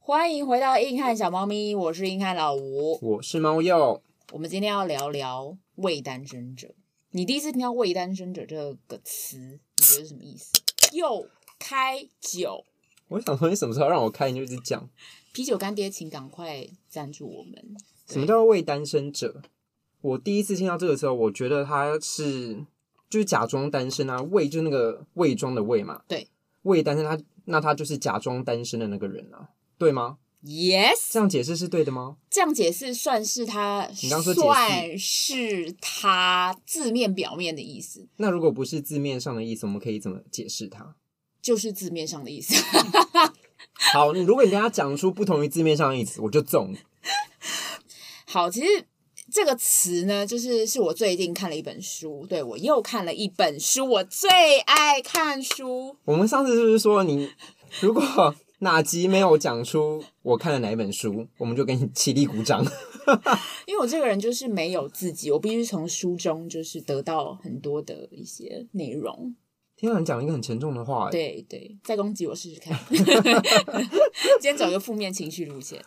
欢迎回到硬汉小猫咪，我是硬汉老吴，我是猫鼬。我们今天要聊聊未单身者。你第一次听到“未单身者”这个词，你觉得是什么意思？又开酒，我想说，你什么时候让我开，你就一直讲。啤酒干爹，请赶快赞助我们。什么叫未单身者？我第一次听到这个时候，我觉得他是就是假装单身啊，伪就是那个伪装的伪嘛。对，伪单身他，他那他就是假装单身的那个人啊，对吗？Yes，这样解释是对的吗？这样解释算是他，你刚说算是他字面表面的意思。那如果不是字面上的意思，我们可以怎么解释它？就是字面上的意思。好，你如果你跟他讲出不同于字面上的意思，我就揍你。好，其实这个词呢，就是是我最近看了一本书，对，我又看了一本书，我最爱看书。我们上次是不是说你如果 哪集没有讲出我看了哪一本书，我们就给你起立鼓掌？因为我这个人就是没有自己，我必须从书中就是得到很多的一些内容。听到你讲一个很沉重的话，对对，再攻击我试试看。今天走一个负面情绪路线。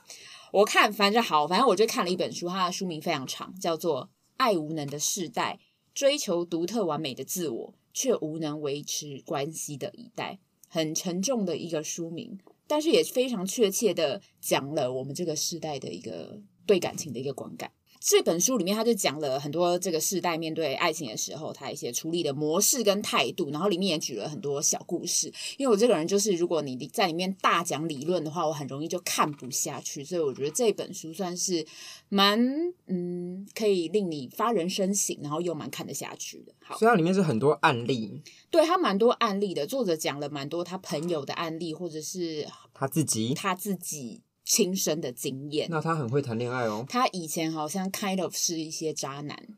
我看反正好，反正我就看了一本书，它的书名非常长，叫做《爱无能的世代：追求独特完美的自我，却无能维持关系的一代》，很沉重的一个书名，但是也非常确切的讲了我们这个世代的一个对感情的一个观感。这本书里面，他就讲了很多这个世代面对爱情的时候，他一些处理的模式跟态度，然后里面也举了很多小故事。因为我这个人就是，如果你在里面大讲理论的话，我很容易就看不下去，所以我觉得这本书算是蛮嗯，可以令你发人深省，然后又蛮看得下去的。好，所以它里面是很多案例，对，他蛮多案例的，作者讲了蛮多他朋友的案例，或者是他自己，他自己。亲身的经验，那他很会谈恋爱哦。他以前好像 kind of 是一些渣男，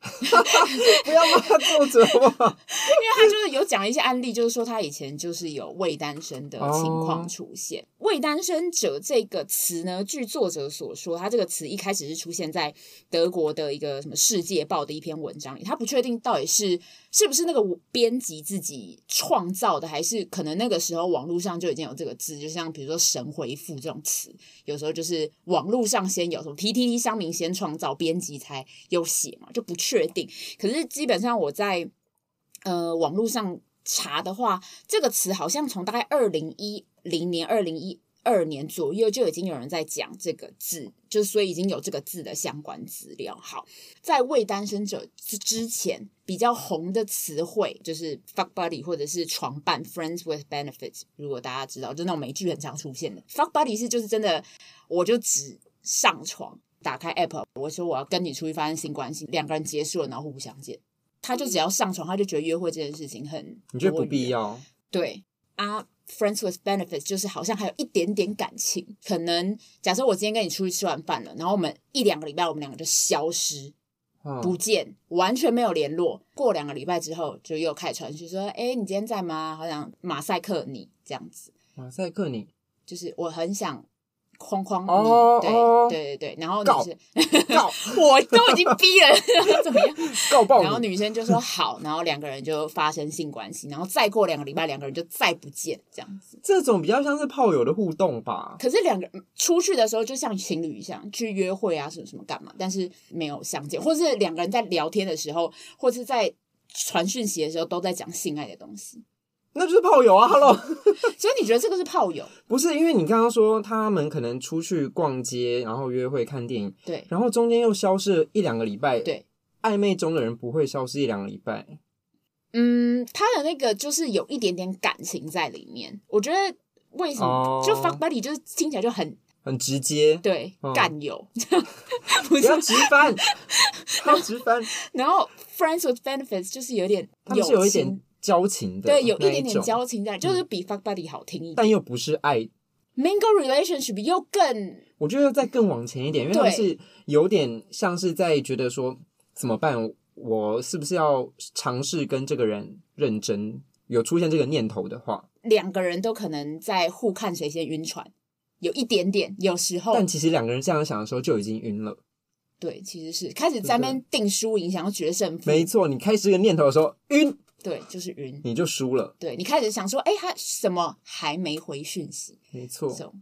不要骂作者嘛，因为他就是有讲一些案例，就是说他以前就是有未单身的情况出现。伪、oh. 单身者这个词呢，据作者所说，他这个词一开始是出现在德国的一个什么世界报的一篇文章里，他不确定到底是是不是那个编辑自己创造的，还是可能那个时候网络上就已经有这个字，就像比如说神回复这种词，有。时候就是网络上先有什么 T T T 商民先创造，编辑才有写嘛，就不确定。可是基本上我在呃网络上查的话，这个词好像从大概二零一零年、二零一二年左右就已经有人在讲这个字，就所以已经有这个字的相关资料。好，在未单身者之之前比较红的词汇就是 fuck buddy 或者是床伴 friends with benefits。如果大家知道，就那种美剧很常出现的 fuck buddy 是就是真的，我就只上床，打开 app，我说我要跟你出去发生性关系，两个人结束了，然后互不相见，他就只要上床，他就觉得约会这件事情很你觉得不必要？对啊。Friends with benefits 就是好像还有一点点感情，可能假设我今天跟你出去吃完饭了，然后我们一两个礼拜我们两个就消失不见，完全没有联络。过两个礼拜之后就又开始传讯说：“哎，你今天在吗？好像马赛克你这样子。”马赛克你就是我很想。框框，哦、对、哦、对对对，然后女生告，告 我都已经逼了，怎么样？告爆！然后女生就说好，然后两个人就发生性关系，然后再过两个礼拜，两个人就再不见，这样子。这种比较像是炮友的互动吧？可是两个人出去的时候就像情侣一样去约会啊，什么什么干嘛？但是没有相见，或是两个人在聊天的时候，或是在传讯息的时候，都在讲性爱的东西。那就是炮友啊，Hello。所以你觉得这个是炮友？不是，因为你刚刚说他们可能出去逛街，然后约会、看电影，对，然后中间又消失了一两个礼拜，对，暧昧中的人不会消失一两个礼拜。嗯，他的那个就是有一点点感情在里面。我觉得为什么、oh, 就 fuck buddy 就是听起来就很很直接，对，干、oh. 友，不是直翻，要直翻。然后 friends with benefits 就是有点，他们是有一点。交情的，对，有一点点交情在，就是比 fuck buddy 好听一点，但又不是爱。mingle relationship 又更，我觉得再更往前一点，因为他们是有点像是在觉得说怎么办，我是不是要尝试跟这个人认真？有出现这个念头的话，两个人都可能在互看谁先晕船，有一点点，有时候，但其实两个人这样想的时候就已经晕了。对，其实是。开始在那边定输赢，想要决胜负。没错，你开始这个念头的时候，晕，对，就是晕，你就输了。对，你开始想说，哎，他什么还没回讯息？没错，so,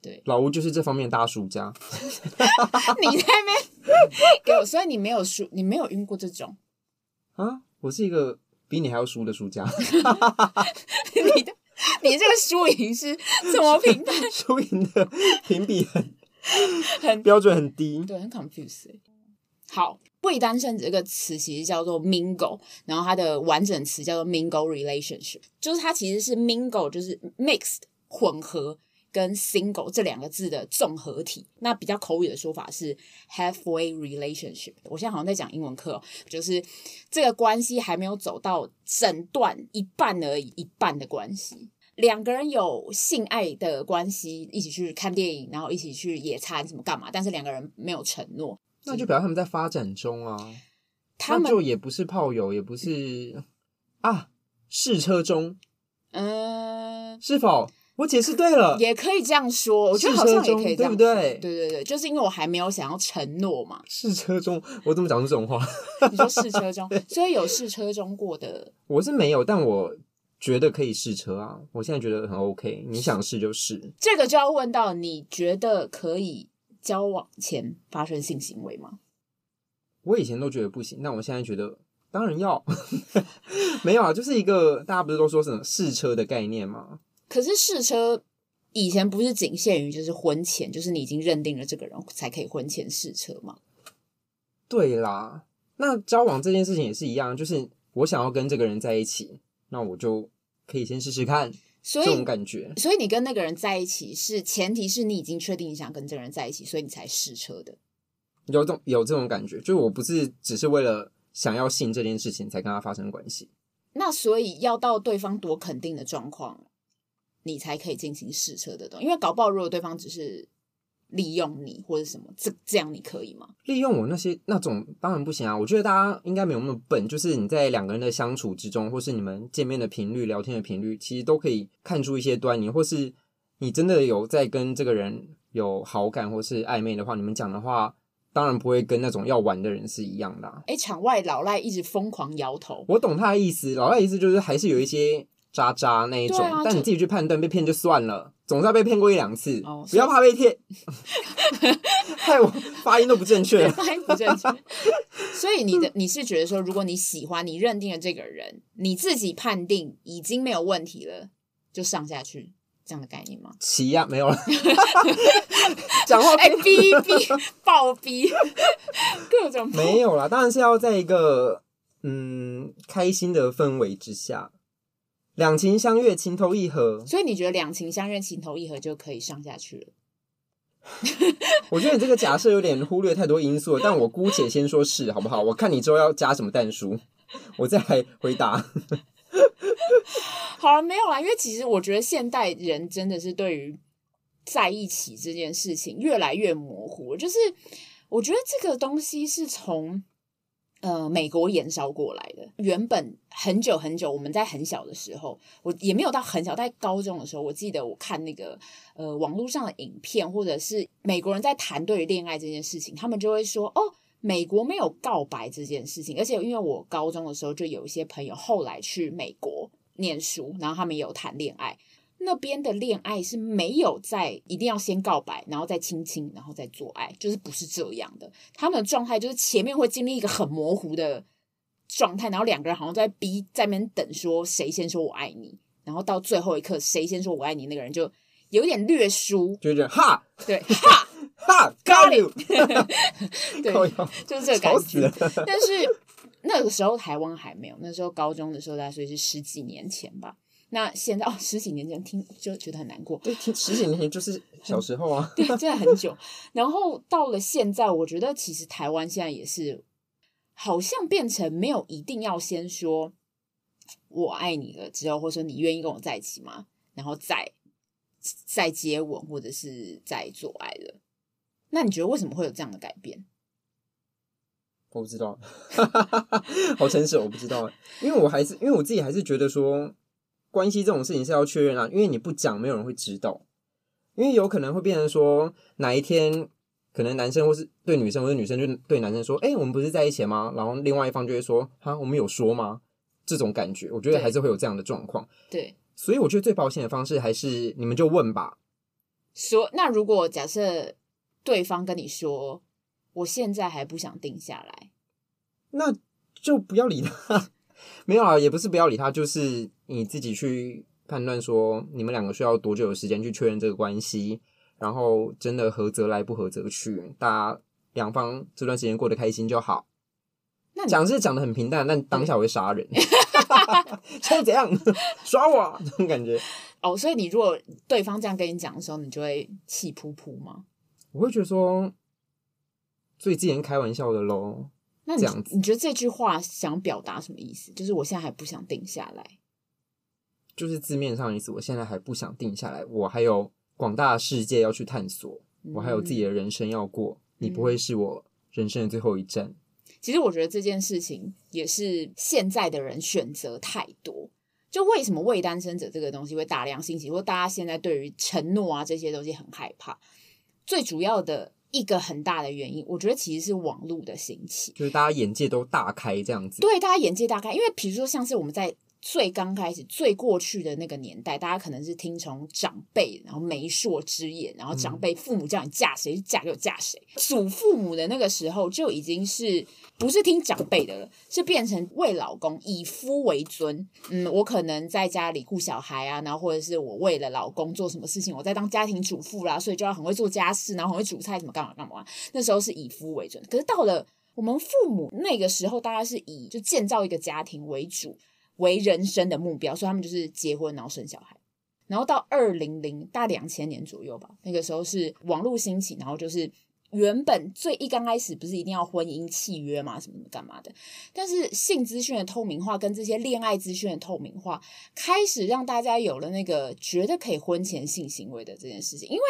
对，老吴就是这方面大输家。你在那边 给我，所以你没有输，你没有晕过这种啊？我是一个比你还要输的输家。你的。你这个输赢是怎么评判？输赢的评比很很标准很低，对，很 confused。好，未单身这个词其实叫做 mingle，然后它的完整词叫做 mingle relationship，就是它其实是 mingle，就是 mixed 混合。跟 single 这两个字的综合体，那比较口语的说法是 halfway relationship。我现在好像在讲英文课哦，就是这个关系还没有走到整段一半而已，一半的关系。两个人有性爱的关系，一起去看电影，然后一起去野餐，什么干嘛？但是两个人没有承诺，那就表示他们在发展中啊。他们就也不是炮友，也不是啊，试车中，嗯，是否？我解释对了，也可以这样说。我觉得好像也可以这样，对不对？对对对，就是因为我还没有想要承诺嘛。试车中，我怎么讲出这种话？你说试车中，所以有试车中过的，我是没有，但我觉得可以试车啊。我现在觉得很 OK，你想试就试。这个就要问到，你觉得可以交往前发生性行为吗？我以前都觉得不行，但我现在觉得当然要。没有啊，就是一个大家不是都说什么试车的概念吗？可是试车以前不是仅限于就是婚前，就是你已经认定了这个人才可以婚前试车吗？对啦，那交往这件事情也是一样，就是我想要跟这个人在一起，那我就可以先试试看，所以这种感觉。所以你跟那个人在一起是前提是你已经确定你想跟这个人在一起，所以你才试车的。有种有这种感觉，就我不是只是为了想要信这件事情才跟他发生关系。那所以要到对方多肯定的状况。你才可以进行试车的因为搞不好如果对方只是利用你或者什么，这这样你可以吗？利用我那些那种当然不行啊！我觉得大家应该没有那么笨，就是你在两个人的相处之中，或是你们见面的频率、聊天的频率，其实都可以看出一些端倪，或是你真的有在跟这个人有好感或是暧昧的话，你们讲的话当然不会跟那种要玩的人是一样的啊。诶，场外老赖一直疯狂摇头，我懂他的意思，老赖意思就是还是有一些。渣渣那一种，啊、但你自己去判断，被骗就算了，总是要被骗过一两次，哦、不要怕被骗。害我发音都不正确，发音不正确。所以你的你是觉得说，如果你喜欢你认定了这个人，你自己判定已经没有问题了，就上下去这样的概念吗？起呀，没有了。讲话哎，逼逼暴逼，各种没有啦，当然是要在一个嗯开心的氛围之下。两情相悦，情投意合，所以你觉得两情相悦，情投意合就可以上下去了？我觉得你这个假设有点忽略太多因素了，但我姑且先说是好不好？我看你之后要加什么但书，我再来回答。好了，没有啦，因为其实我觉得现代人真的是对于在一起这件事情越来越模糊，就是我觉得这个东西是从。呃，美国延烧过来的。原本很久很久，我们在很小的时候，我也没有到很小，在高中的时候，我记得我看那个呃网络上的影片，或者是美国人在谈对于恋爱这件事情，他们就会说哦，美国没有告白这件事情。而且因为我高中的时候就有一些朋友后来去美国念书，然后他们有谈恋爱。那边的恋爱是没有在一定要先告白，然后再亲亲，然后再做爱，就是不是这样的。他们的状态就是前面会经历一个很模糊的状态，然后两个人好像在逼在那边等，说谁先说我爱你，然后到最后一刻谁先说我爱你，那个人就有点略输，就是哈，对哈哈，got you，对，就是这个感觉。但是那个时候台湾还没有，那时候高中的时候，大概所以是十几年前吧。那现在哦，十几年前听就觉得很难过。对，听十几年前就是小时候啊。对，真的很久。然后到了现在，我觉得其实台湾现在也是，好像变成没有一定要先说“我爱你”了之后，或者说“你愿意跟我在一起吗”，然后再再接吻或者是再做爱了。那你觉得为什么会有这样的改变？我不知道，好诚实，我不知道，因为我还是因为我自己还是觉得说。关系这种事情是要确认啊，因为你不讲，没有人会知道。因为有可能会变成说，哪一天可能男生或是对女生，或者女生就对男生说：“哎、欸，我们不是在一起吗？”然后另外一方就会说：“哈，我们有说吗？”这种感觉，我觉得还是会有这样的状况。对，所以我觉得最保险的方式还是你们就问吧。说，那如果假设对方跟你说：“我现在还不想定下来”，那就不要理他。没有啊，也不是不要理他，就是你自己去判断说，你们两个需要多久的时间去确认这个关系。然后真的合则来，不合则去，大家两方这段时间过得开心就好。那讲是讲的很平淡，但当下我会杀人，现在怎样耍我这种感觉。哦，所以你如果对方这样跟你讲的时候，你就会气噗噗吗？我会觉得说，所以之前开玩笑的喽。那你这样子，你觉得这句话想表达什么意思？就是我现在还不想定下来，就是字面上的意思。我现在还不想定下来，我还有。广大的世界要去探索，我还有自己的人生要过，嗯、你不会是我人生的最后一站。其实我觉得这件事情也是现在的人选择太多，就为什么未单身者这个东西会大量兴起，或大家现在对于承诺啊这些东西很害怕。最主要的一个很大的原因，我觉得其实是网络的兴起，就是大家眼界都大开这样子。对，大家眼界大开，因为比如说像是我们在。最刚开始、最过去的那个年代，大家可能是听从长辈，然后媒妁之言，然后长辈父母叫你嫁谁就嫁就嫁谁。祖父母的那个时候就已经是不是听长辈的了，是变成为老公以夫为尊。嗯，我可能在家里顾小孩啊，然后或者是我为了老公做什么事情，我在当家庭主妇啦，所以就要很会做家事，然后很会煮菜，什么干嘛干嘛。那时候是以夫为尊，可是到了我们父母那个时候，大家是以就建造一个家庭为主。为人生的目标，所以他们就是结婚，然后生小孩，然后到二零零大两千年左右吧，那个时候是网络兴起，然后就是。原本最一刚开始不是一定要婚姻契约嘛，什么干嘛的？但是性资讯的透明化跟这些恋爱资讯的透明化，开始让大家有了那个觉得可以婚前性行为的这件事情。因为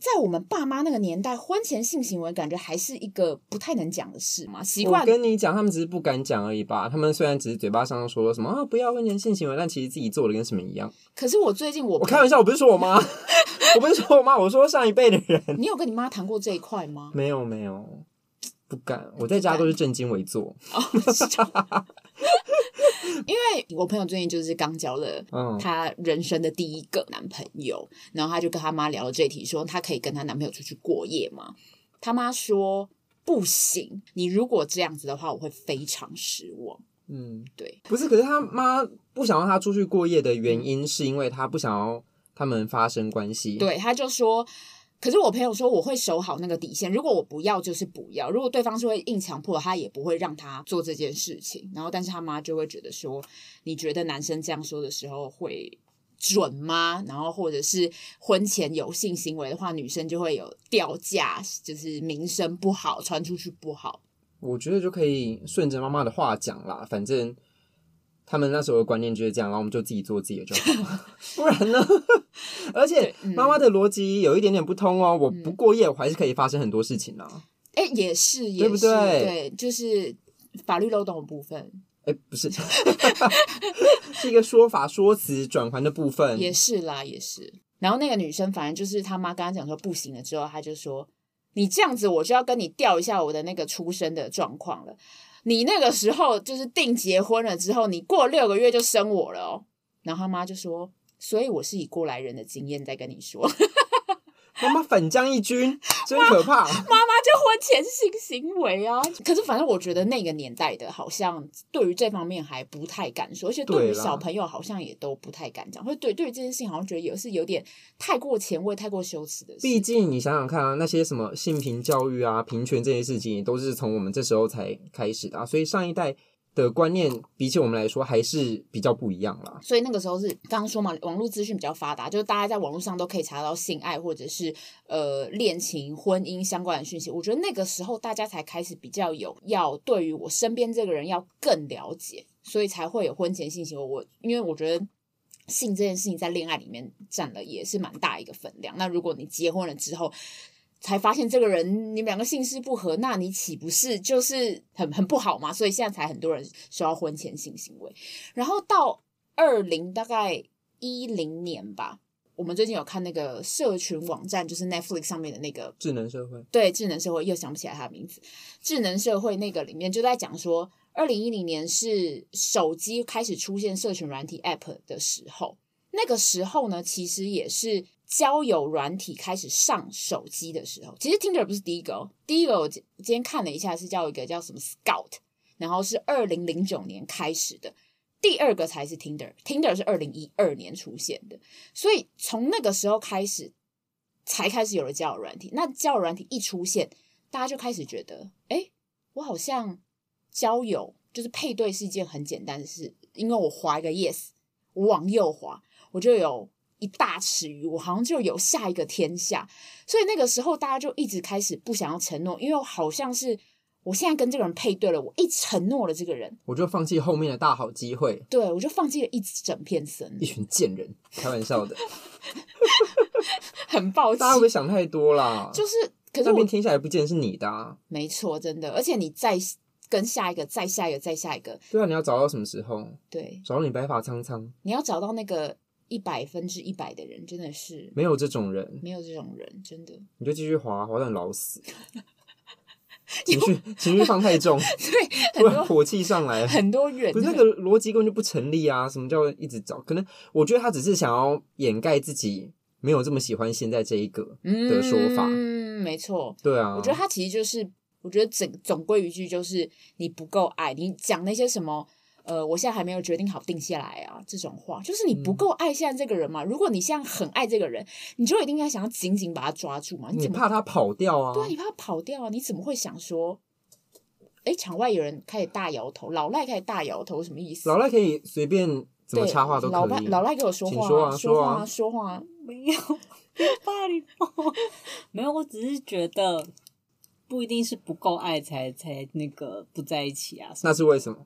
在我们爸妈那个年代，婚前性行为感觉还是一个不太能讲的事嘛。习惯。我跟你讲，他们只是不敢讲而已吧。他们虽然只是嘴巴上说了什么啊，不要婚前性行为，但其实自己做的跟什么一样。可是我最近我我开玩笑，我不是说我妈，我不是说我妈，我说上一辈的人。你有跟你妈谈过这一块吗？没有没有，不敢。我在家都是正襟危坐。因为我朋友最近就是刚交了她人生的第一个男朋友，嗯、然后她就跟她妈聊了这题，说她可以跟她男朋友出去过夜吗？她妈说不行，你如果这样子的话，我会非常失望。嗯，对，不是，可是他妈不想让他出去过夜的原因，是因为他不想要他们发生关系。对，他就说。可是我朋友说我会守好那个底线，如果我不要就是不要，如果对方是会硬强迫，他也不会让他做这件事情。然后，但是他妈就会觉得说，你觉得男生这样说的时候会准吗？然后，或者是婚前有性行为的话，女生就会有掉价，就是名声不好，传出去不好。我觉得就可以顺着妈妈的话讲啦，反正。他们那时候的观念就是这样，然后我们就自己做自己的就好，不然呢？而且妈妈的逻辑有一点点不通哦。我不过夜，我还是可以发生很多事情呢。哎，也是，也是，对不对？对，就是法律漏洞的部分。哎，不是，是一个说法说辞转换的部分。也是啦，也是。然后那个女生，反正就是他妈刚刚讲说不行了之后，她就说：“你这样子，我就要跟你调一下我的那个出生的状况了。”你那个时候就是定结婚了之后，你过六个月就生我了哦。然后他妈就说：“所以我是以过来人的经验在跟你说。”妈妈反将一军，真可怕！妈妈就婚前性行为啊，可是反正我觉得那个年代的，好像对于这方面还不太敢说，而且对于小朋友好像也都不太敢讲，或者对对于这件事情好像觉得也是有点太过前卫、太过羞耻的事。毕竟你想想看啊，那些什么性平教育啊、平权这些事情，都是从我们这时候才开始的啊，所以上一代。的观念比起我们来说还是比较不一样啦，所以那个时候是刚刚说嘛，网络资讯比较发达，就是大家在网络上都可以查到性爱或者是呃恋情、婚姻相关的讯息。我觉得那个时候大家才开始比较有要对于我身边这个人要更了解，所以才会有婚前性行为。我因为我觉得性这件事情在恋爱里面占了也是蛮大一个分量。那如果你结婚了之后，才发现这个人你们两个姓氏不合，那你岂不是就是很很不好嘛？所以现在才很多人说要婚前性行为。然后到二零大概一零年吧，我们最近有看那个社群网站，就是 Netflix 上面的那个智能社会，对，智能社会又想不起来它的名字。智能社会那个里面就在讲说，二零一零年是手机开始出现社群软体 App 的时候，那个时候呢，其实也是交友软体开始上手机的时候。其实 Tinder 不是第一个哦，第一个我今天看了一下是叫一个叫什么 Scout，然后是二零零九年开始的。第二个才是 Tinder，Tinder 是二零一二年出现的，所以从那个时候开始才开始有了交友软体。那交友软体一出现，大家就开始觉得，哎，我好像交友就是配对是一件很简单的事，因为我划一个 Yes，我往右滑，我就有一大池鱼，我好像就有下一个天下。所以那个时候大家就一直开始不想要承诺，因为好像是。我现在跟这个人配对了，我一承诺了这个人，我就放弃后面的大好机会。对，我就放弃了一整片森林。一群贱人，开玩笑的，很抱歉。大家会不会想太多啦？就是，可是我那边听下来不见得是你的啊。没错，真的。而且你再跟下一个，再下一个，再下一个。对啊，你要找到什么时候？对，找到你白发苍苍。你要找到那个一百分之一百的人，真的是没有这种人，没有这种人，真的。你就继续滑，滑到你老死。情绪情绪放太重，对，突然火气上来，很多远，不是那个逻辑根本就不成立啊！什么叫一直找？可能我觉得他只是想要掩盖自己没有这么喜欢现在这一个的说法。嗯，没错，对啊，我觉得他其实就是，我觉得整总归一句就是你不够爱，你讲那些什么。呃，我现在还没有决定好定下来啊，这种话就是你不够爱现在这个人嘛。嗯、如果你现在很爱这个人，你就一定要想要紧紧把他抓住嘛。你，怎么你怕他跑掉啊？对啊，你怕他跑掉啊？你怎么会想说？哎，场外有人开始大摇头，老赖开始大摇头，什么意思？老赖可以随便怎么插话都可以。老赖，老赖给我说话、啊，说啊，说话、啊，说话、啊。没有，别怕你。没有，我只是觉得不一定是不够爱才才那个不在一起啊。那是为什么？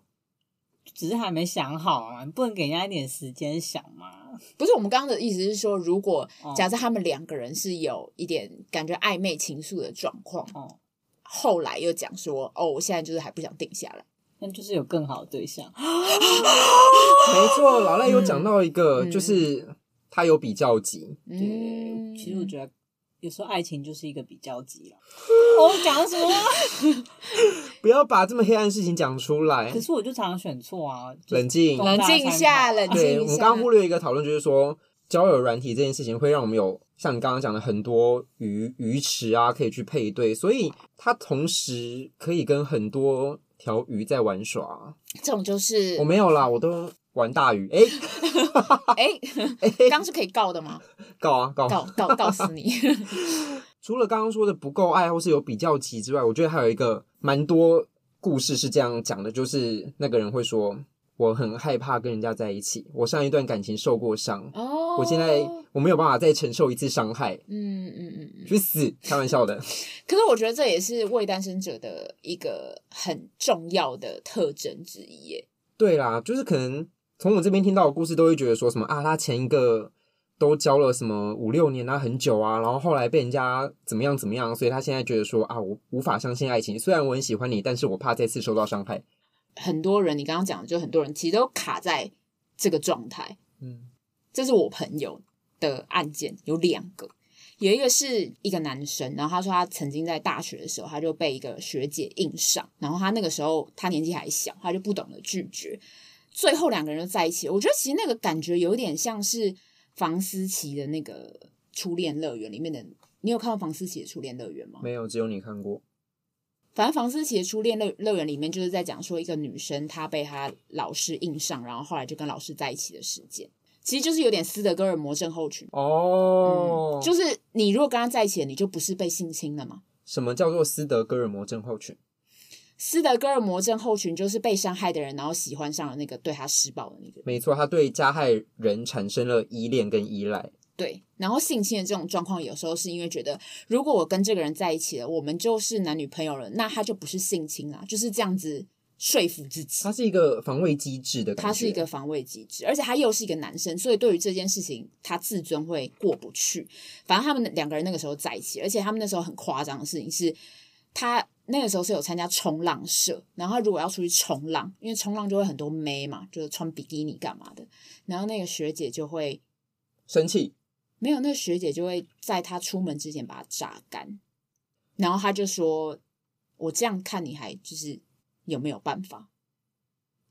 只是还没想好啊，你不能给人家一点时间想吗？不是，我们刚刚的意思是说，如果假设他们两个人是有一点感觉暧昧情愫的状况，哦，后来又讲说，哦，我现在就是还不想定下来，那就是有更好的对象。没错，老赖有讲到一个，嗯、就是他有比较级。对，其实我觉得。有时候爱情就是一个比较级了。我讲什么？不要把这么黑暗的事情讲出来。可是我就常常选错啊。冷静，冷静一下，冷静下。对，我们刚刚忽略一个讨论，就是说交友软体这件事情会让我们有像你刚刚讲的很多鱼鱼池啊，可以去配对，所以它同时可以跟很多条鱼在玩耍。这种就是我没有啦，我都。玩大鱼，哎、欸，哎、欸，刚是可以告的吗？告啊，告，告，告，告死你！除了刚刚说的不够爱或是有比较级之外，我觉得还有一个蛮多故事是这样讲的，就是那个人会说，我很害怕跟人家在一起，我上一段感情受过伤，哦，我现在我没有办法再承受一次伤害，嗯嗯嗯，去死！开玩笑的。可是我觉得这也是未单身者的一个很重要的特征之一耶。对啦，就是可能。从我这边听到的故事，都会觉得说什么啊，他前一个都交了什么五六年啊，很久啊，然后后来被人家怎么样怎么样，所以他现在觉得说啊，我无法相信爱情。虽然我很喜欢你，但是我怕再次受到伤害。很多人，你刚刚讲的，就很多人其实都卡在这个状态。嗯，这是我朋友的案件，有两个，有一个是一个男生，然后他说他曾经在大学的时候，他就被一个学姐硬上，然后他那个时候他年纪还小，他就不懂得拒绝。最后两个人就在一起，我觉得其实那个感觉有点像是房思琪的那个初恋乐园里面的。你有看过房思琪的初恋乐园吗？没有，只有你看过。反正房思琪的初恋乐乐园里面就是在讲说一个女生她被她老师硬上，然后后来就跟老师在一起的事件。其实就是有点斯德哥尔摩症候群哦、嗯，就是你如果跟他在一起，你就不是被性侵了吗？什么叫做斯德哥尔摩症候群？斯德哥尔摩症候群就是被伤害的人，然后喜欢上了那个对他施暴的那个。没错，他对加害人产生了依恋跟依赖。对，然后性侵的这种状况，有时候是因为觉得，如果我跟这个人在一起了，我们就是男女朋友了，那他就不是性侵啊，就是这样子说服自己。他是一个防卫机制的感觉。他是一个防卫机制，而且他又是一个男生，所以对于这件事情，他自尊会过不去。反正他们两个人那个时候在一起，而且他们那时候很夸张的事情是，他。那个时候是有参加冲浪社，然后如果要出去冲浪，因为冲浪就会很多妹嘛，就是穿比基尼干嘛的，然后那个学姐就会生气，没有，那学姐就会在他出门之前把他榨干，然后他就说：“我这样看你还就是有没有办法？”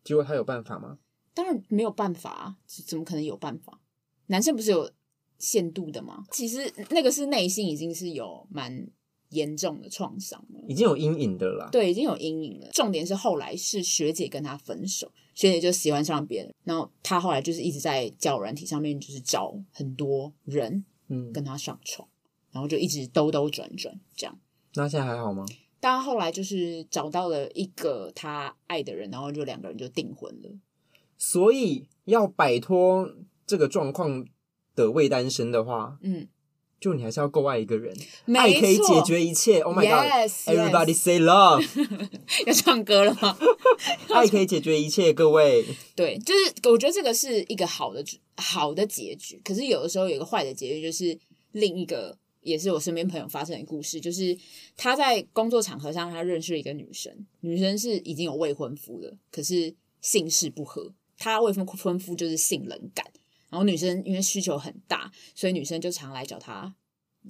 结果他有办法吗？当然没有办法啊，怎么可能有办法？男生不是有限度的吗？其实那个是内心已经是有蛮严重的创伤了，已经有阴影的了啦。对，已经有阴影了。重点是后来是学姐跟他分手，学姐就喜欢上别人，然后他后来就是一直在交友软体上面就是找很多人，嗯，跟他上床，嗯、然后就一直兜兜转转这样。那现在还好吗？但后来就是找到了一个他爱的人，然后就两个人就订婚了。所以要摆脱这个状况的未单身的话，嗯。就你还是要够爱一个人，爱可以解决一切。Oh my god，Everybody say love。要唱歌了吗？爱可以解决一切，各位。对，就是我觉得这个是一个好的好的结局。可是有的时候有一个坏的结局，就是另一个也是我身边朋友发生的故事，就是他在工作场合上他认识了一个女生，女生是已经有未婚夫了，可是姓氏不合，他未婚婚夫就是性冷感。然后女生因为需求很大，所以女生就常来找他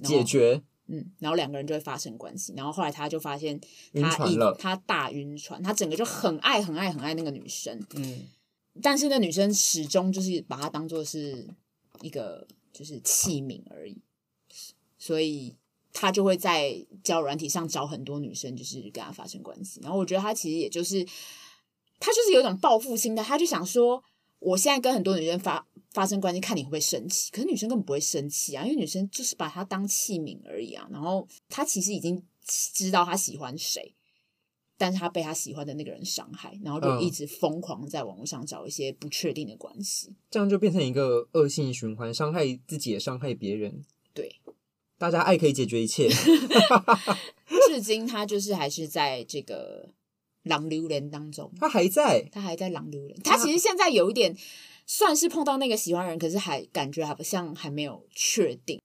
解决。嗯，然后两个人就会发生关系。然后后来他就发现他一他大晕船，他整个就很爱很爱很爱那个女生。嗯，但是那女生始终就是把他当做是一个就是器皿而已，所以他就会在交友软体上找很多女生，就是跟他发生关系。然后我觉得他其实也就是他就是有一种报复心的，他就想说，我现在跟很多女生发。发生关系，看你会不会生气。可是女生根本不会生气啊，因为女生就是把他当器皿而已啊。然后他其实已经知道他喜欢谁，但是他被他喜欢的那个人伤害，然后就一直疯狂在网络上找一些不确定的关系，这样就变成一个恶性循环，伤害自己也伤害别人。对，大家爱可以解决一切。至今他就是还是在这个浪流连当中，他还在，他还在狼流连。他其实现在有一点。算是碰到那个喜欢人，可是还感觉好像还没有确定。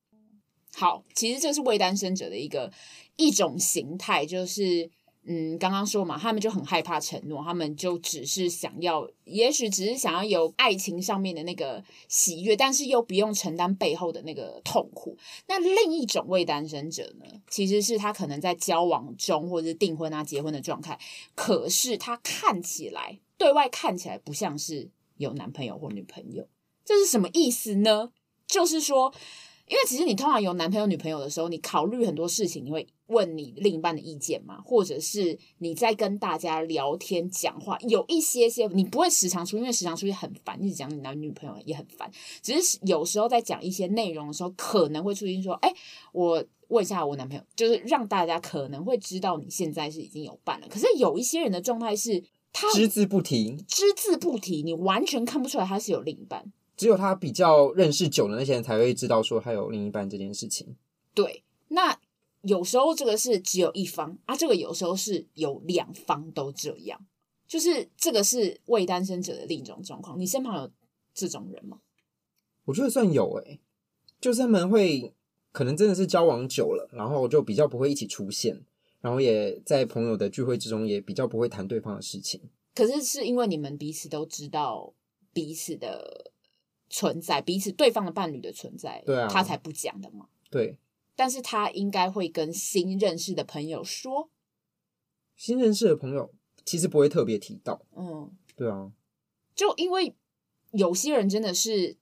好，其实这是未单身者的一个一种形态，就是嗯，刚刚说嘛，他们就很害怕承诺，他们就只是想要，也许只是想要有爱情上面的那个喜悦，但是又不用承担背后的那个痛苦。那另一种伪单身者呢，其实是他可能在交往中或者是订婚啊、结婚的状态，可是他看起来对外看起来不像是。有男朋友或女朋友，这是什么意思呢？就是说，因为其实你通常有男朋友、女朋友的时候，你考虑很多事情，你会问你另一半的意见吗，或者是你在跟大家聊天讲话，有一些些你不会时常出，因为时常出去很烦，一直讲你男女朋友也很烦。只是有时候在讲一些内容的时候，可能会出现说：“哎，我问一下我男朋友，就是让大家可能会知道你现在是已经有伴了。”可是有一些人的状态是。他只字不提，只字不提，你完全看不出来他是有另一半。只有他比较认识久的那些人才会知道说他有另一半这件事情。对，那有时候这个是只有一方啊，这个有时候是有两方都这样，就是这个是未单身者的另一种状况。你身旁有这种人吗？我觉得算有诶、欸，就是他们会可能真的是交往久了，然后就比较不会一起出现。然后也在朋友的聚会之中，也比较不会谈对方的事情。可是是因为你们彼此都知道彼此的存在，彼此对方的伴侣的存在，对啊，他才不讲的嘛。对，但是他应该会跟新认识的朋友说。新认识的朋友其实不会特别提到。嗯，对啊，就因为有些人真的是，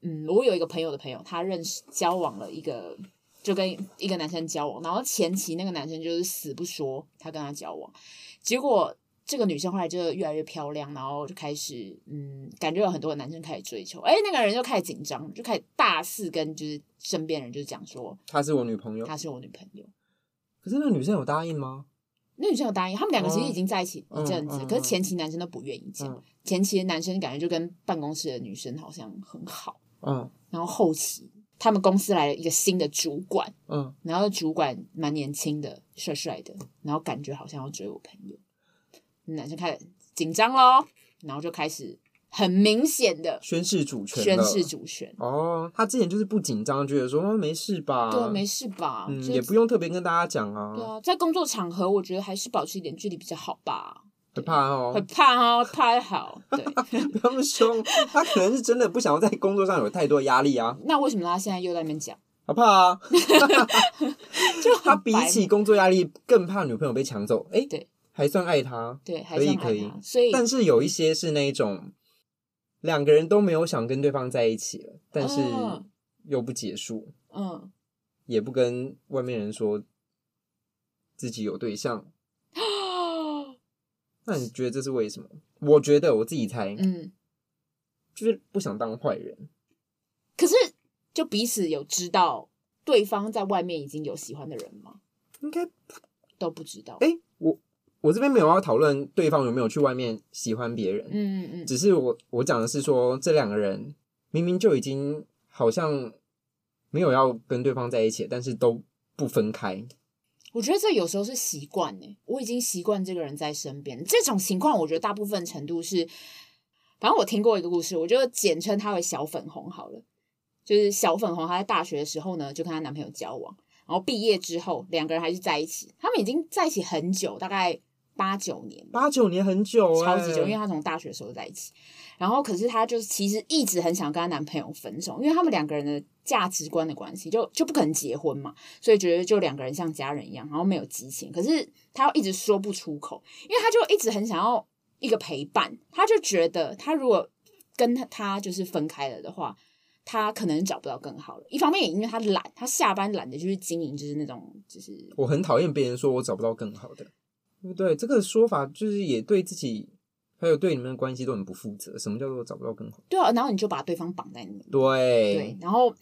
嗯，我有一个朋友的朋友，他认识交往了一个。就跟一个男生交往，然后前期那个男生就是死不说他跟他交往，结果这个女生后来就越来越漂亮，然后就开始嗯，感觉有很多男生开始追求，哎，那个人就开始紧张，就开始大肆跟就是身边人就讲说她是我女朋友，她是我女朋友。可是那个女生有答应吗？那女生有答应，他们两个其实已经在一起一阵子，嗯嗯嗯、可是前期男生都不愿意讲，嗯、前期的男生感觉就跟办公室的女生好像很好，嗯，然后后期。他们公司来了一个新的主管，嗯，然后主管蛮年轻的，帅帅的，然后感觉好像要追我朋友，男生开始紧张喽，然后就开始很明显的宣誓主权，宣誓主权。哦，他之前就是不紧张，觉得说没事吧，对，没事吧，嗯，也不用特别跟大家讲啊。对啊，在工作场合，我觉得还是保持一点距离比较好吧。很怕哦，很怕哦，怕好。对，不要那么凶，他可能是真的不想要在工作上有太多压力啊。那为什么他现在又在那边讲？他怕啊，就他比起工作压力更怕女朋友被抢走。哎、欸，对，还算爱他，对，可以可以。所以，但是有一些是那一种两个人都没有想跟对方在一起了，但是又不结束，嗯，也不跟外面人说自己有对象。那你觉得这是为什么？我觉得我自己猜，嗯，就是不想当坏人。可是，就彼此有知道对方在外面已经有喜欢的人吗？应该都不知道。哎、欸，我我这边没有要讨论对方有没有去外面喜欢别人，嗯嗯嗯，只是我我讲的是说，这两个人明明就已经好像没有要跟对方在一起，但是都不分开。我觉得这有时候是习惯呢，我已经习惯这个人在身边。这种情况，我觉得大部分程度是，反正我听过一个故事，我就简称他为小粉红好了。就是小粉红，她在大学的时候呢，就跟她男朋友交往，然后毕业之后，两个人还是在一起。他们已经在一起很久，大概八九年，八九年很久，欸，超级久，因为她从大学的时候在一起。然后，可是她就是其实一直很想跟她男朋友分手，因为他们两个人的价值观的关系，就就不可能结婚嘛，所以觉得就两个人像家人一样，然后没有激情。可是她又一直说不出口，因为她就一直很想要一个陪伴，她就觉得她如果跟他他就是分开了的话，她可能找不到更好了。一方面也因为她懒，她下班懒得就是经营，就是那种就是。我很讨厌别人说我找不到更好的，对不对？这个说法就是也对自己。还有对你们的关系都很不负责。什么叫做找不到更好？对啊，然后你就把对方绑在那里。对对，然后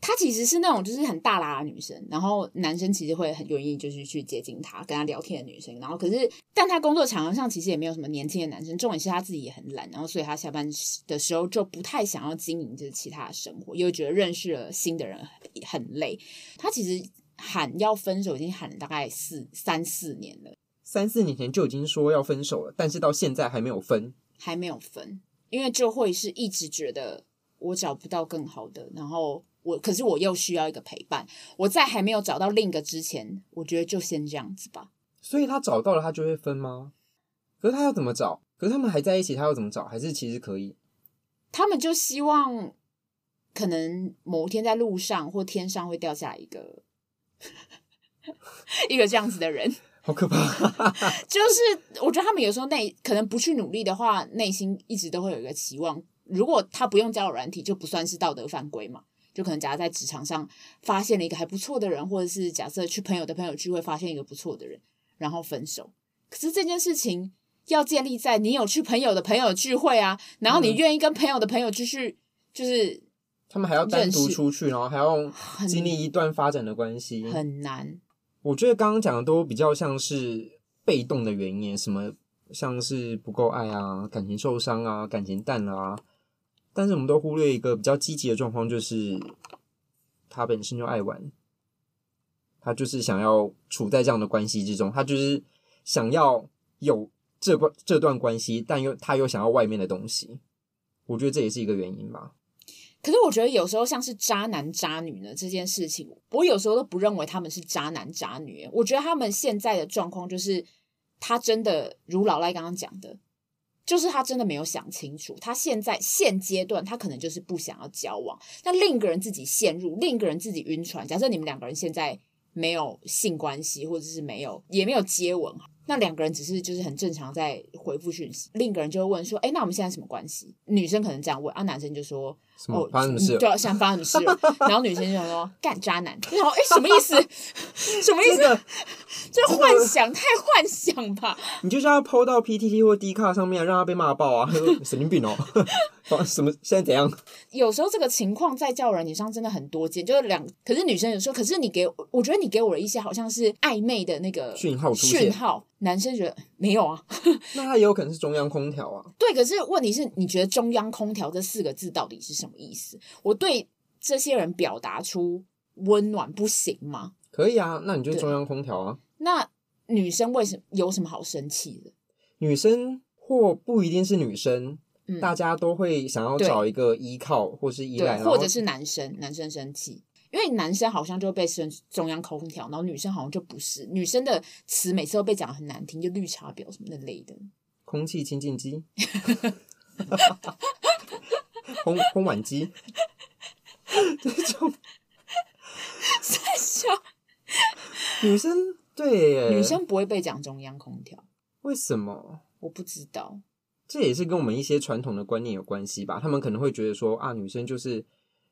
她其实是那种就是很大拉的女生，然后男生其实会很愿意就是去接近她，跟她聊天的女生。然后可是，但她工作场合上其实也没有什么年轻的男生。重点是她自己也很懒，然后所以她下班的时候就不太想要经营就是其他的生活，又觉得认识了新的人很累。她其实喊要分手已经喊了大概四三四年了。三四年前就已经说要分手了，但是到现在还没有分，还没有分，因为就会是一直觉得我找不到更好的，然后我可是我又需要一个陪伴，我在还没有找到另一个之前，我觉得就先这样子吧。所以他找到了，他就会分吗？可是他要怎么找？可是他们还在一起，他要怎么找？还是其实可以？他们就希望可能某一天在路上或天上会掉下一个 一个这样子的人。好可怕！就是我觉得他们有时候内可能不去努力的话，内心一直都会有一个期望。如果他不用交友软体，就不算是道德犯规嘛。就可能假如在职场上发现了一个还不错的人，或者是假设去朋友的朋友聚会发现一个不错的人，然后分手。可是这件事情要建立在你有去朋友的朋友聚会啊，然后你愿意跟朋友的朋友继续，就是他们还要单独出去，然后还要经历一段发展的关系，很难。我觉得刚刚讲的都比较像是被动的原因，什么像是不够爱啊，感情受伤啊，感情淡了啊。但是我们都忽略一个比较积极的状况，就是他本身就爱玩，他就是想要处在这样的关系之中，他就是想要有这关这段关系，但又他又想要外面的东西。我觉得这也是一个原因吧。可是我觉得有时候像是渣男渣女呢这件事情，我有时候都不认为他们是渣男渣女。我觉得他们现在的状况就是，他真的如老赖刚刚讲的，就是他真的没有想清楚。他现在现阶段他可能就是不想要交往，那另一个人自己陷入，另一个人自己晕船。假设你们两个人现在没有性关系，或者是没有也没有接吻。那两个人只是就是很正常在回复讯息，另一个人就会问说：“哎，那我们现在什么关系？”女生可能这样问，啊，男生就说：“哦，发生什么事？对啊，现在发生什么事？”然后女生就说：“干渣男。”然后哎，什么意思？什么意思？这幻想太幻想吧？你就是要 PO 到 PTT 或 D 卡上面，让他被骂爆啊！神经病哦！什么？现在怎样？有时候这个情况在交友软体上真的很多见，就是两，可是女生有时候，可是你给我，我觉得你给我了一些好像是暧昧的那个讯号，讯号。男生觉得没有啊，那他也有可能是中央空调啊。对，可是问题是你觉得“中央空调”这四个字到底是什么意思？我对这些人表达出温暖不行吗？可以啊，那你就中央空调啊。那女生为什么有什么好生气的？女生或不一定是女生，嗯，大家都会想要找一个依靠或是依赖，或者是男生，男生生气。因为男生好像就会被升中央空调，然后女生好像就不是。女生的词每次都被讲得很难听，就绿茶婊什么那类的。空气清净机，烘烘碗机，这种 太小，女生对耶，女生不会被讲中央空调，为什么？我不知道。这也是跟我们一些传统的观念有关系吧？他们可能会觉得说啊，女生就是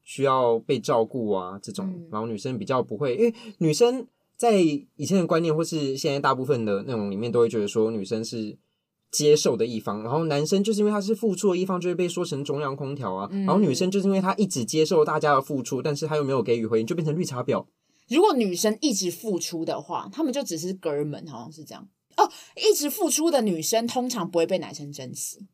需要被照顾啊，这种，嗯、然后女生比较不会，因为女生在以前的观念或是现在大部分的那种里面，都会觉得说女生是接受的一方，然后男生就是因为他是付出的一方，就会被说成中央空调啊，嗯、然后女生就是因为她一直接受大家的付出，但是她又没有给予回应，就变成绿茶婊。如果女生一直付出的话，他们就只是哥们，好像是这样。哦，一直付出的女生通常不会被男生珍惜。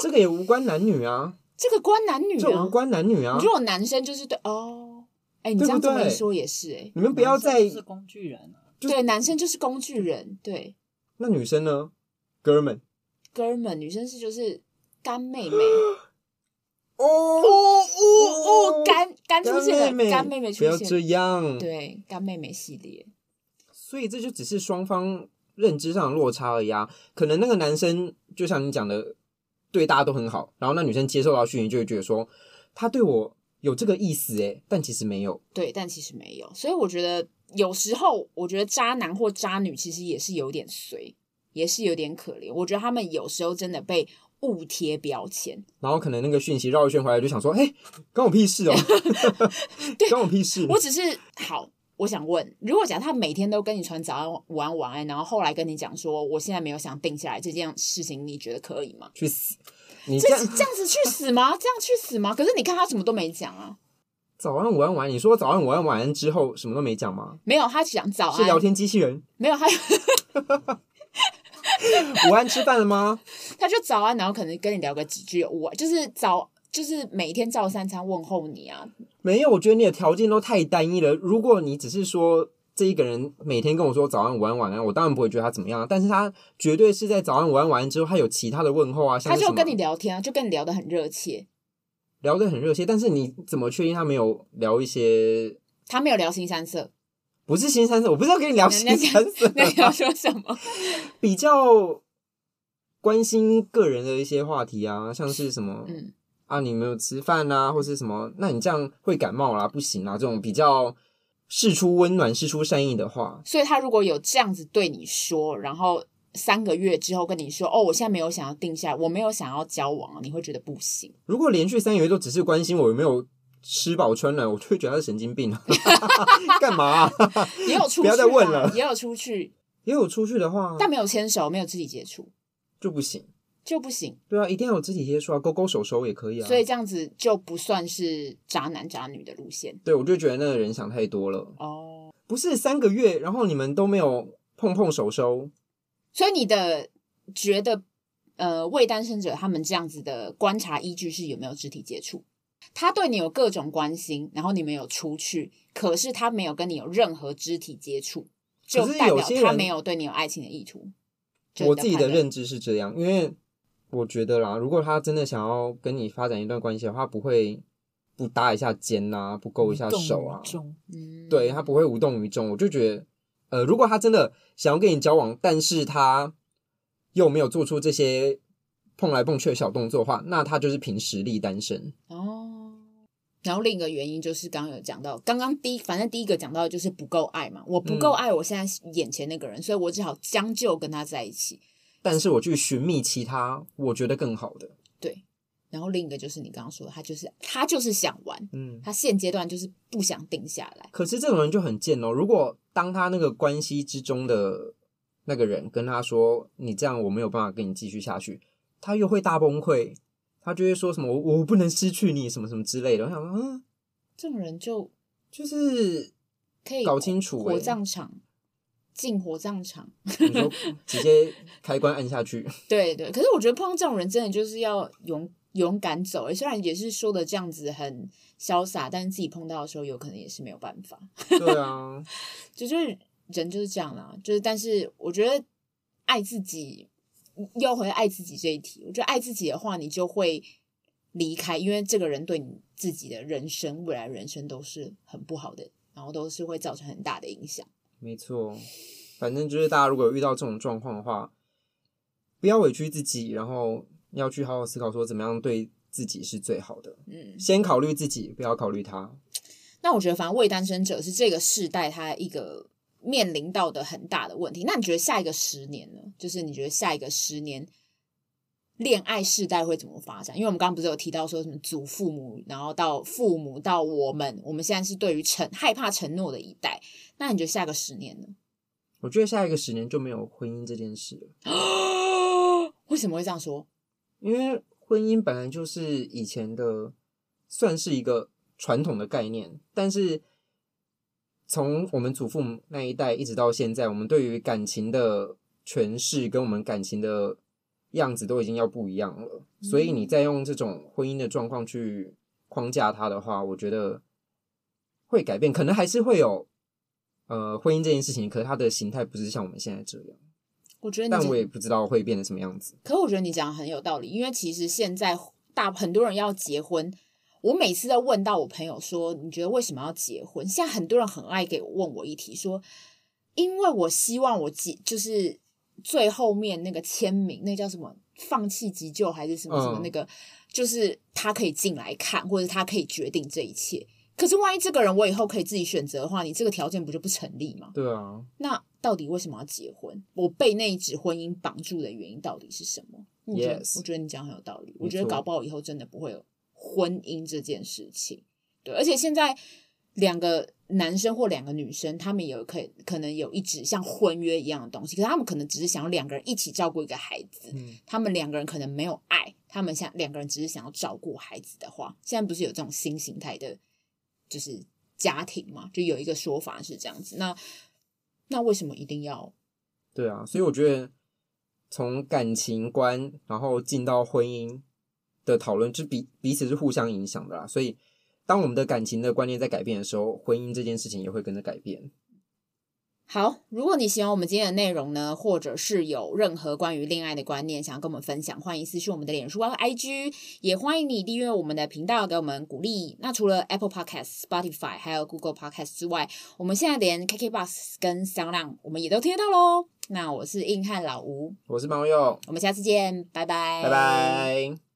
这个也无关男女啊，这个关男女啊，这无关男女啊。如果男生就是对哦，哎，你这样这么一说也是哎，你们不要再是工具人啊。对，男生就是工具人，对。那女生呢？哥们，哥们，女生是就是干妹妹。哦哦哦，干干出现了，干妹妹出现，不要这样。对，干妹妹系列。所以这就只是双方认知上的落差而已啊。可能那个男生就像你讲的，对大家都很好，然后那女生接受到讯息就会觉得说他对我有这个意思诶，但其实没有。对，但其实没有。所以我觉得有时候，我觉得渣男或渣女其实也是有点衰，也是有点可怜。我觉得他们有时候真的被误贴标签，然后可能那个讯息绕一圈回来就想说，哎，关我屁事哦，对关我屁事。我只是好。我想问，如果假如他每天都跟你传早安、午安、晚安，然后后来跟你讲说，我现在没有想定下来这件事情，你觉得可以吗？去死！你这样这，这样子去死吗？这样去死吗？可是你看他什么都没讲啊。早安、午安、晚安，你说早安、午安、晚安之后什么都没讲吗？没有，他讲早安。是聊天机器人？没有，他 午安吃饭了吗？他就早安，然后可能跟你聊个几句午安，就是早。就是每天照三餐问候你啊？没有，我觉得你的条件都太单一了。如果你只是说这一个人每天跟我说早安、午安、晚安，我当然不会觉得他怎么样。但是他绝对是在早安、午安、晚安之后，他有其他的问候啊，像他就跟你聊天啊，就跟你聊得很热切，聊得很热切。但是你怎么确定他没有聊一些？他没有聊新三色，不是新三色，我不知道跟你聊新三色。那你要说什么？比较关心个人的一些话题啊，像是什么？嗯。啊，你没有吃饭啊，或是什么？那你这样会感冒啦，不行啊！这种比较事出温暖、事出善意的话，所以他如果有这样子对你说，然后三个月之后跟你说：“哦，我现在没有想要定下，我没有想要交往。”你会觉得不行？如果连续三个月都只是关心我有没有吃饱穿暖，我就会觉得他是神经病啊！干嘛啊？也有出去，不要再问了。也有出去，也有出去的话，但没有牵手，没有肢体接触就不行。就不行，对啊，一定要有肢体接触啊，勾勾手手也可以啊。所以这样子就不算是渣男渣女的路线。对，我就觉得那个人想太多了。哦，不是三个月，然后你们都没有碰碰手手。所以你的觉得，呃，未单身者他们这样子的观察依据是有没有肢体接触？他对你有各种关心，然后你们有出去，可是他没有跟你有任何肢体接触，就代表他没有对你有爱情的意图。我自己的认知是这样，因为。我觉得啦，如果他真的想要跟你发展一段关系的话，不会不搭一下肩啊，不勾一下手啊，嗯，对，他不会无动于衷。我就觉得，呃，如果他真的想要跟你交往，但是他又没有做出这些碰来碰去的小动作的话，那他就是凭实力单身哦。然后另一个原因就是刚刚有讲到，刚刚第一，反正第一个讲到的就是不够爱嘛，我不够爱我现在眼前那个人，嗯，所以我只好将就跟他在一起。但是我去寻觅其他我觉得更好的。对，然后另一个就是你刚刚说的，他就是他就是想玩，嗯，他现阶段就是不想定下来。可是这种人就很贱哦。如果当他那个关系之中的那个人跟他说：“你这样我没有办法跟你继续下去”，他又会大崩溃，他就会说什么“我我不能失去你”什么什么之类的。我想说，嗯，这种人就就是可以搞清楚火葬场。进火葬场，你说直接开关按下去。对对，可是我觉得碰到这种人，真的就是要勇勇敢走。诶，虽然也是说的这样子很潇洒，但是自己碰到的时候，有可能也是没有办法。对啊，就是人就是这样啦。就是，但是我觉得爱自己，又回爱自己这一题。我觉得爱自己的话，你就会离开，因为这个人对你自己的人生、未来人生都是很不好的，然后都是会造成很大的影响。没错，反正就是大家如果遇到这种状况的话，不要委屈自己，然后要去好好思考说怎么样对自己是最好的。嗯，先考虑自己，不要考虑他。那我觉得，反正未单身者是这个世代他一个面临到的很大的问题。那你觉得下一个十年呢？就是你觉得下一个十年恋爱世代会怎么发展？因为我们刚刚不是有提到说什么祖父母，然后到父母到我们，我们现在是对于承害怕承诺的一代。那你觉得下个十年呢？我觉得下一个十年就没有婚姻这件事了。为什么会这样说？因为婚姻本来就是以前的，算是一个。传统的概念，但是从我们祖父母那一代一直到现在，我们对于感情的诠释跟我们感情的样子都已经要不一样了。嗯。所以你再用这种婚姻的状况去框架它的话，我觉得会改变，可能还是会有呃婚姻这件事情，可是它的形态不是像我们现在这样。我觉得，但我也不知道会变成什么样子。可我觉得你讲的很有道理，因为其实现在大很多人要结婚。我每次都问到我朋友说：“你觉得为什么要结婚？”现在很多人很爱给我问我一题，说：“因为我希望我结就是最后面那个签名，那叫什么？放弃急救还是什么什么？那个、嗯、就是他可以进来看，或者他可以决定这一切。可是万一这个人我以后可以自己选择的话，你这个条件不就不成立吗？对啊。那到底为什么要结婚？我被那一纸婚姻绑住的原因到底是什么？我觉得.我觉得你讲很有道理。我觉得搞不好以后真的不会有。婚姻这件事情，对，而且现在两个男生或两个女生，他们有可以可能有一纸像婚约一样的东西，可是他们可能只是想要两个人一起照顾一个孩子，嗯，他们两个人可能没有爱，他们想两个人只是想要照顾孩子的话，现在不是有这种新形态的，就是家庭嘛？就有一个说法是这样子，那那为什么一定要？对啊，所以我觉得从感情观，然后进到婚姻。的讨论就彼彼此是互相影响的啦，所以当我们的感情的观念在改变的时候，婚姻这件事情也会跟着改变。好，如果你喜欢我们今天的内容呢，或者是有任何关于恋爱的观念想要跟我们分享，欢迎私讯我们的脸书和 IG，也欢迎你订阅我们的频道，给我们鼓励。那除了 Apple Podcast、Spotify 还有 Google Podcast 之外，我们现在连 KKBox 跟 SoundOn 我们也都听得到喽。那我是硬汉老吴，我是毛友，我们下次见，拜拜，拜拜。